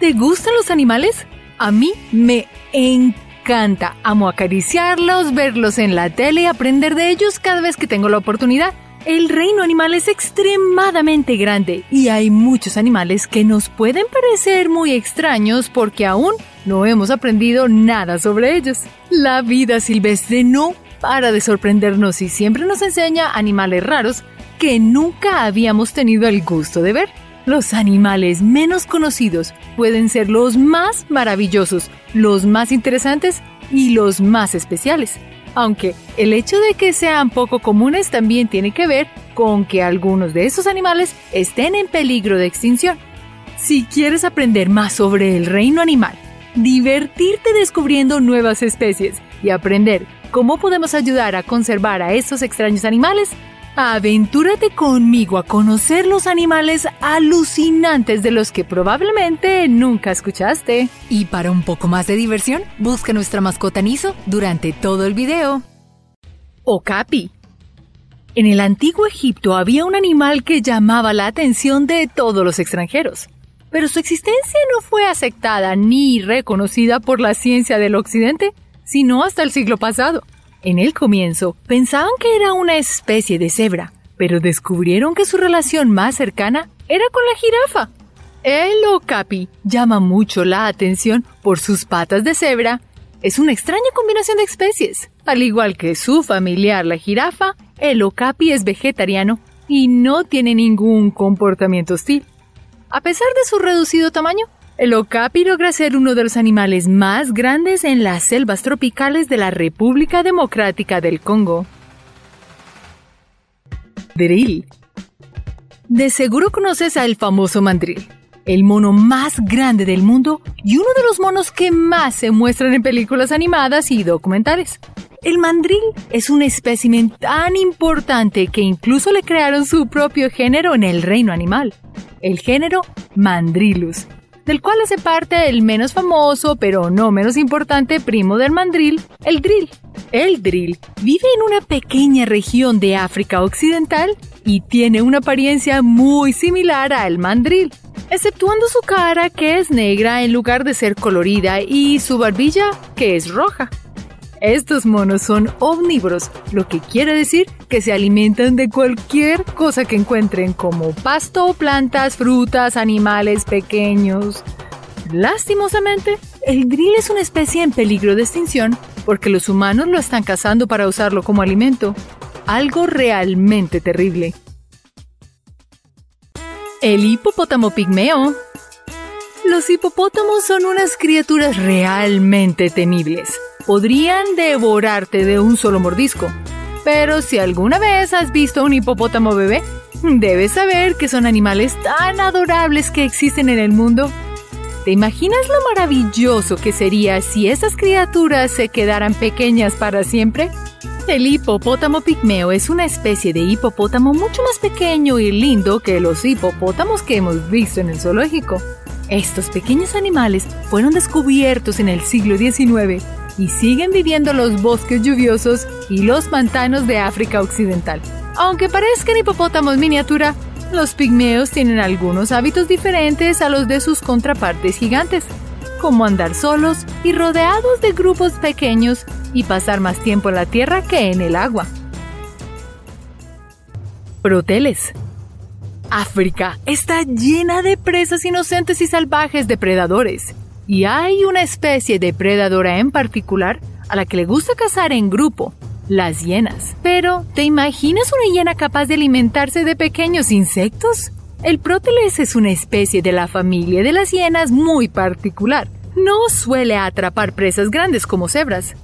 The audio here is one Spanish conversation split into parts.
¿Te gustan los animales? A mí me encanta. Amo acariciarlos, verlos en la tele y aprender de ellos cada vez que tengo la oportunidad. El reino animal es extremadamente grande y hay muchos animales que nos pueden parecer muy extraños porque aún no hemos aprendido nada sobre ellos. La vida silvestre no para de sorprendernos y siempre nos enseña animales raros que nunca habíamos tenido el gusto de ver. Los animales menos conocidos pueden ser los más maravillosos, los más interesantes y los más especiales. Aunque el hecho de que sean poco comunes también tiene que ver con que algunos de esos animales estén en peligro de extinción. Si quieres aprender más sobre el reino animal, divertirte descubriendo nuevas especies y aprender cómo podemos ayudar a conservar a estos extraños animales, Aventúrate conmigo a conocer los animales alucinantes de los que probablemente nunca escuchaste. Y para un poco más de diversión, busca nuestra mascota Niso durante todo el video. Okapi. En el antiguo Egipto había un animal que llamaba la atención de todos los extranjeros, pero su existencia no fue aceptada ni reconocida por la ciencia del occidente, sino hasta el siglo pasado. En el comienzo pensaban que era una especie de cebra, pero descubrieron que su relación más cercana era con la jirafa. El okapi llama mucho la atención por sus patas de cebra. Es una extraña combinación de especies. Al igual que su familiar la jirafa, el okapi es vegetariano y no tiene ningún comportamiento hostil. A pesar de su reducido tamaño, el okapi logra ser uno de los animales más grandes en las selvas tropicales de la República Democrática del Congo. Drill. De seguro conoces al famoso mandril, el mono más grande del mundo y uno de los monos que más se muestran en películas animadas y documentales. El mandril es un espécimen tan importante que incluso le crearon su propio género en el reino animal, el género Mandrilus, del cual hace parte el menos famoso, pero no menos importante primo del mandril, el drill. El drill vive en una pequeña región de África Occidental y tiene una apariencia muy similar al mandril, exceptuando su cara que es negra en lugar de ser colorida y su barbilla que es roja. Estos monos son omnívoros, lo que quiere decir que se alimentan de cualquier cosa que encuentren, como pasto, plantas, frutas, animales pequeños. Lastimosamente, el drill es una especie en peligro de extinción porque los humanos lo están cazando para usarlo como alimento. Algo realmente terrible. El hipopótamo pigmeo. Los hipopótamos son unas criaturas realmente temibles podrían devorarte de un solo mordisco. Pero si alguna vez has visto un hipopótamo bebé, debes saber que son animales tan adorables que existen en el mundo. ¿Te imaginas lo maravilloso que sería si esas criaturas se quedaran pequeñas para siempre? El hipopótamo pigmeo es una especie de hipopótamo mucho más pequeño y lindo que los hipopótamos que hemos visto en el zoológico. Estos pequeños animales fueron descubiertos en el siglo XIX y siguen viviendo los bosques lluviosos y los pantanos de África Occidental. Aunque parezcan hipopótamos miniatura, los pigmeos tienen algunos hábitos diferentes a los de sus contrapartes gigantes, como andar solos y rodeados de grupos pequeños y pasar más tiempo en la tierra que en el agua. Proteles. África está llena de presas inocentes y salvajes depredadores. Y hay una especie depredadora en particular a la que le gusta cazar en grupo, las hienas. Pero, ¿te imaginas una hiena capaz de alimentarse de pequeños insectos? El próteles es una especie de la familia de las hienas muy particular. No suele atrapar presas grandes como cebras.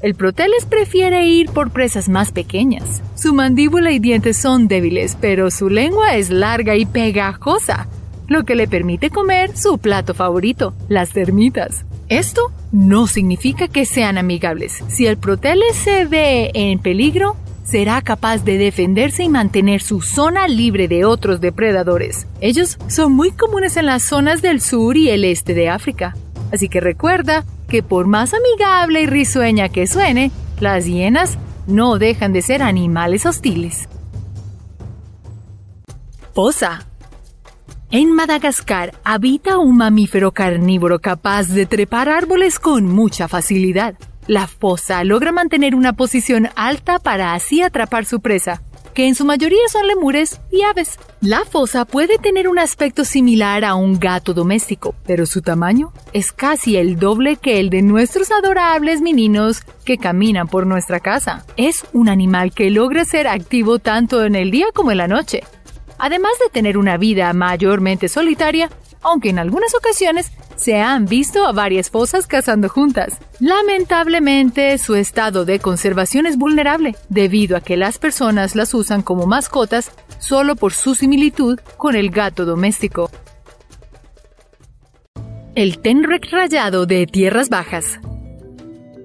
El proteles prefiere ir por presas más pequeñas. Su mandíbula y dientes son débiles, pero su lengua es larga y pegajosa, lo que le permite comer su plato favorito, las termitas. Esto no significa que sean amigables. Si el protele se ve en peligro, será capaz de defenderse y mantener su zona libre de otros depredadores. Ellos son muy comunes en las zonas del sur y el este de África. Así que recuerda que por más amigable y risueña que suene, las hienas no dejan de ser animales hostiles. Posa En Madagascar habita un mamífero carnívoro capaz de trepar árboles con mucha facilidad. La fosa logra mantener una posición alta para así atrapar su presa, que en su mayoría son lemures y aves. La fosa puede tener un aspecto similar a un gato doméstico, pero su tamaño es casi el doble que el de nuestros adorables meninos que caminan por nuestra casa. Es un animal que logra ser activo tanto en el día como en la noche. Además de tener una vida mayormente solitaria, aunque en algunas ocasiones se han visto a varias fosas cazando juntas. Lamentablemente, su estado de conservación es vulnerable, debido a que las personas las usan como mascotas solo por su similitud con el gato doméstico. El tenrec rayado de tierras bajas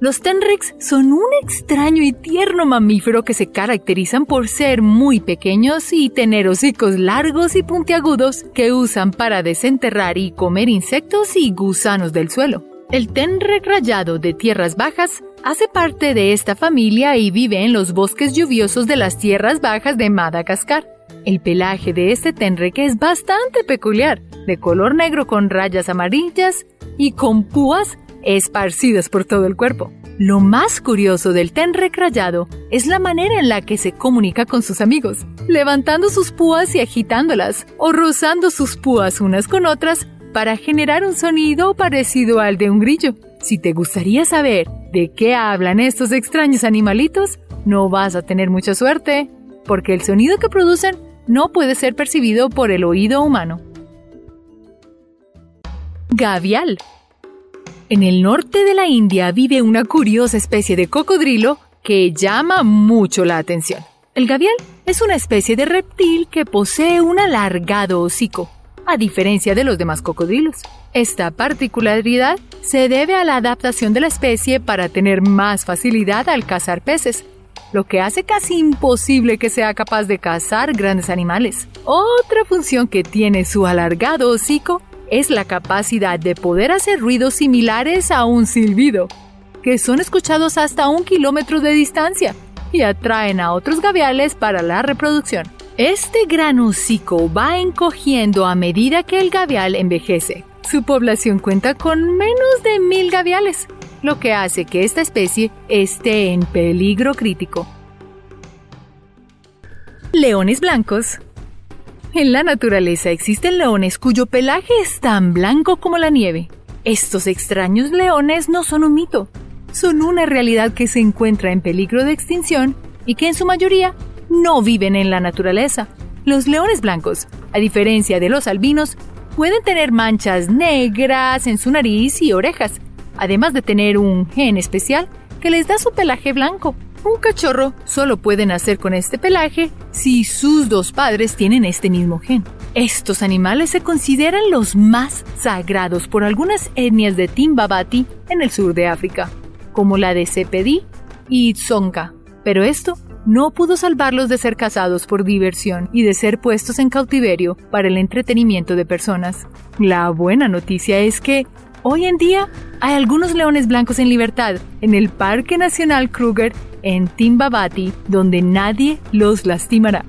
los tenrecs son un extraño y tierno mamífero que se caracterizan por ser muy pequeños y tener hocicos largos y puntiagudos que usan para desenterrar y comer insectos y gusanos del suelo. El tenrec rayado de tierras bajas hace parte de esta familia y vive en los bosques lluviosos de las tierras bajas de Madagascar. El pelaje de este tenrec es bastante peculiar, de color negro con rayas amarillas y con púas esparcidas por todo el cuerpo. Lo más curioso del tenrec rayado es la manera en la que se comunica con sus amigos, levantando sus púas y agitándolas, o rozando sus púas unas con otras para generar un sonido parecido al de un grillo. Si te gustaría saber de qué hablan estos extraños animalitos, no vas a tener mucha suerte, porque el sonido que producen no puede ser percibido por el oído humano. Gavial en el norte de la India vive una curiosa especie de cocodrilo que llama mucho la atención. El gavial es una especie de reptil que posee un alargado hocico, a diferencia de los demás cocodrilos. Esta particularidad se debe a la adaptación de la especie para tener más facilidad al cazar peces, lo que hace casi imposible que sea capaz de cazar grandes animales. Otra función que tiene su alargado hocico es la capacidad de poder hacer ruidos similares a un silbido, que son escuchados hasta un kilómetro de distancia y atraen a otros gaviales para la reproducción. Este gran hocico va encogiendo a medida que el gavial envejece. Su población cuenta con menos de mil gaviales, lo que hace que esta especie esté en peligro crítico. Leones blancos en la naturaleza existen leones cuyo pelaje es tan blanco como la nieve. Estos extraños leones no son un mito, son una realidad que se encuentra en peligro de extinción y que en su mayoría no viven en la naturaleza. Los leones blancos, a diferencia de los albinos, pueden tener manchas negras en su nariz y orejas, además de tener un gen especial que les da su pelaje blanco. Un cachorro solo puede nacer con este pelaje si sus dos padres tienen este mismo gen. Estos animales se consideran los más sagrados por algunas etnias de Timbabati en el sur de África, como la de Sepedi y Tsonga. Pero esto no pudo salvarlos de ser cazados por diversión y de ser puestos en cautiverio para el entretenimiento de personas. La buena noticia es que Hoy en día hay algunos leones blancos en libertad en el Parque Nacional Kruger en Timbabati, donde nadie los lastimará.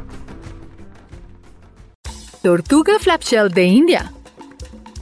Tortuga flapshell de India.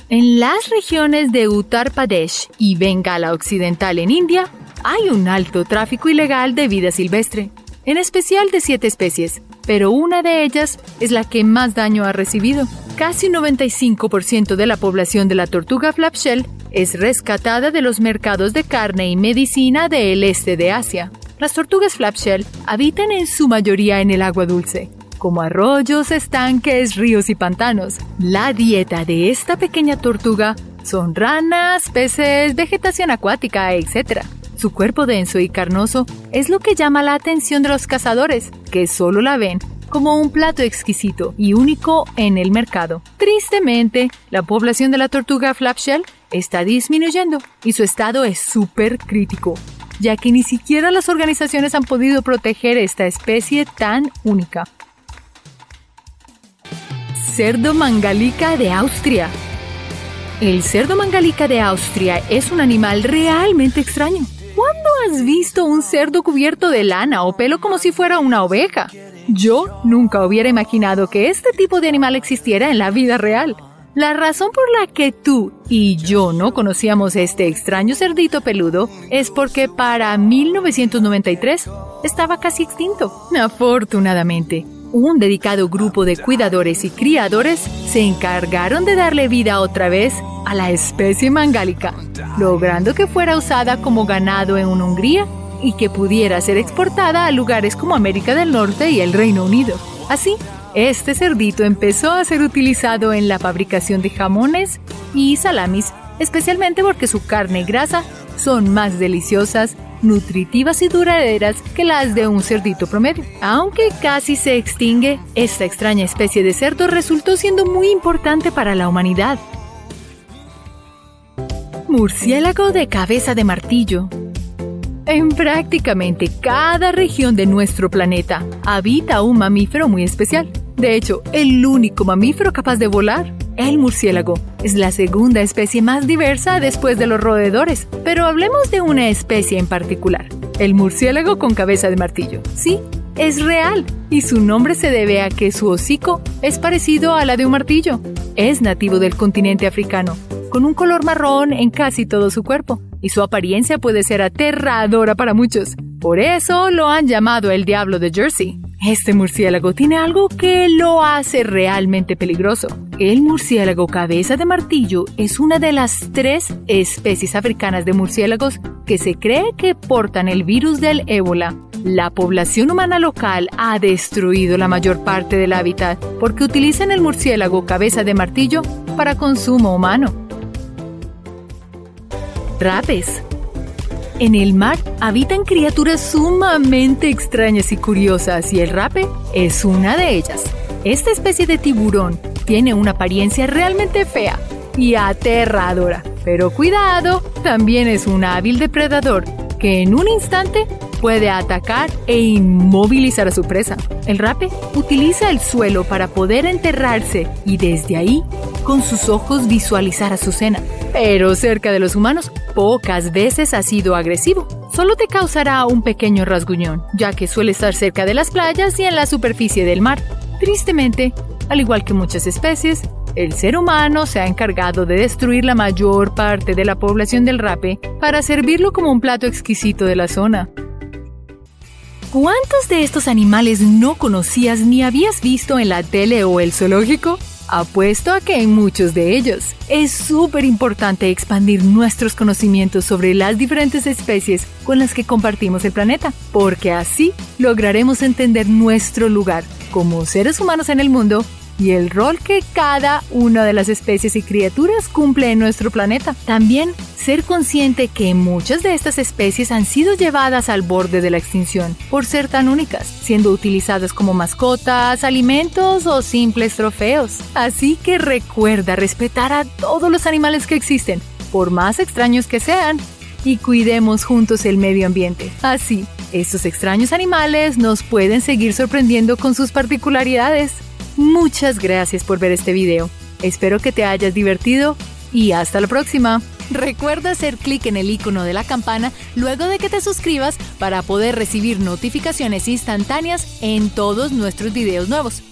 En las regiones de Uttar Pradesh y Bengala Occidental en India, hay un alto tráfico ilegal de vida silvestre, en especial de siete especies, pero una de ellas es la que más daño ha recibido. Casi 95% de la población de la tortuga flapshell es rescatada de los mercados de carne y medicina del este de Asia. Las tortugas flapshell habitan en su mayoría en el agua dulce, como arroyos, estanques, ríos y pantanos. La dieta de esta pequeña tortuga son ranas, peces, vegetación acuática, etc. Su cuerpo denso y carnoso es lo que llama la atención de los cazadores, que solo la ven como un plato exquisito y único en el mercado. Tristemente, la población de la tortuga flapshell está disminuyendo y su estado es súper crítico, ya que ni siquiera las organizaciones han podido proteger esta especie tan única. Cerdo mangalica de Austria. El cerdo mangalica de Austria es un animal realmente extraño. ¿Cuándo has visto un cerdo cubierto de lana o pelo como si fuera una oveja? Yo nunca hubiera imaginado que este tipo de animal existiera en la vida real. La razón por la que tú y yo no conocíamos este extraño cerdito peludo es porque para 1993 estaba casi extinto. Afortunadamente, un dedicado grupo de cuidadores y criadores se encargaron de darle vida otra vez a la especie mangálica, logrando que fuera usada como ganado en Hungría y que pudiera ser exportada a lugares como América del Norte y el Reino Unido. Así, este cerdito empezó a ser utilizado en la fabricación de jamones y salamis, especialmente porque su carne y grasa son más deliciosas, nutritivas y duraderas que las de un cerdito promedio. Aunque casi se extingue, esta extraña especie de cerdo resultó siendo muy importante para la humanidad. Murciélago de cabeza de martillo en prácticamente cada región de nuestro planeta habita un mamífero muy especial. De hecho, el único mamífero capaz de volar, el murciélago, es la segunda especie más diversa después de los roedores. Pero hablemos de una especie en particular, el murciélago con cabeza de martillo. Sí, es real y su nombre se debe a que su hocico es parecido a la de un martillo. Es nativo del continente africano, con un color marrón en casi todo su cuerpo y su apariencia puede ser aterradora para muchos. Por eso lo han llamado el diablo de Jersey. Este murciélago tiene algo que lo hace realmente peligroso. El murciélago cabeza de martillo es una de las tres especies africanas de murciélagos que se cree que portan el virus del ébola. La población humana local ha destruido la mayor parte del hábitat porque utilizan el murciélago cabeza de martillo para consumo humano rapes. En el mar habitan criaturas sumamente extrañas y curiosas y el rape es una de ellas. Esta especie de tiburón tiene una apariencia realmente fea y aterradora, pero cuidado, también es un hábil depredador que en un instante puede atacar e inmovilizar a su presa. El rape utiliza el suelo para poder enterrarse y desde ahí, con sus ojos, visualizar a su cena. Pero cerca de los humanos pocas veces ha sido agresivo. Solo te causará un pequeño rasguñón, ya que suele estar cerca de las playas y en la superficie del mar. Tristemente, al igual que muchas especies, el ser humano se ha encargado de destruir la mayor parte de la población del rape para servirlo como un plato exquisito de la zona. ¿Cuántos de estos animales no conocías ni habías visto en la tele o el zoológico? Apuesto a que en muchos de ellos. Es súper importante expandir nuestros conocimientos sobre las diferentes especies con las que compartimos el planeta, porque así lograremos entender nuestro lugar como seres humanos en el mundo y el rol que cada una de las especies y criaturas cumple en nuestro planeta. También ser consciente que muchas de estas especies han sido llevadas al borde de la extinción por ser tan únicas, siendo utilizadas como mascotas, alimentos o simples trofeos. Así que recuerda respetar a todos los animales que existen, por más extraños que sean, y cuidemos juntos el medio ambiente. Así, estos extraños animales nos pueden seguir sorprendiendo con sus particularidades. Muchas gracias por ver este video. Espero que te hayas divertido y hasta la próxima. Recuerda hacer clic en el icono de la campana luego de que te suscribas para poder recibir notificaciones instantáneas en todos nuestros videos nuevos.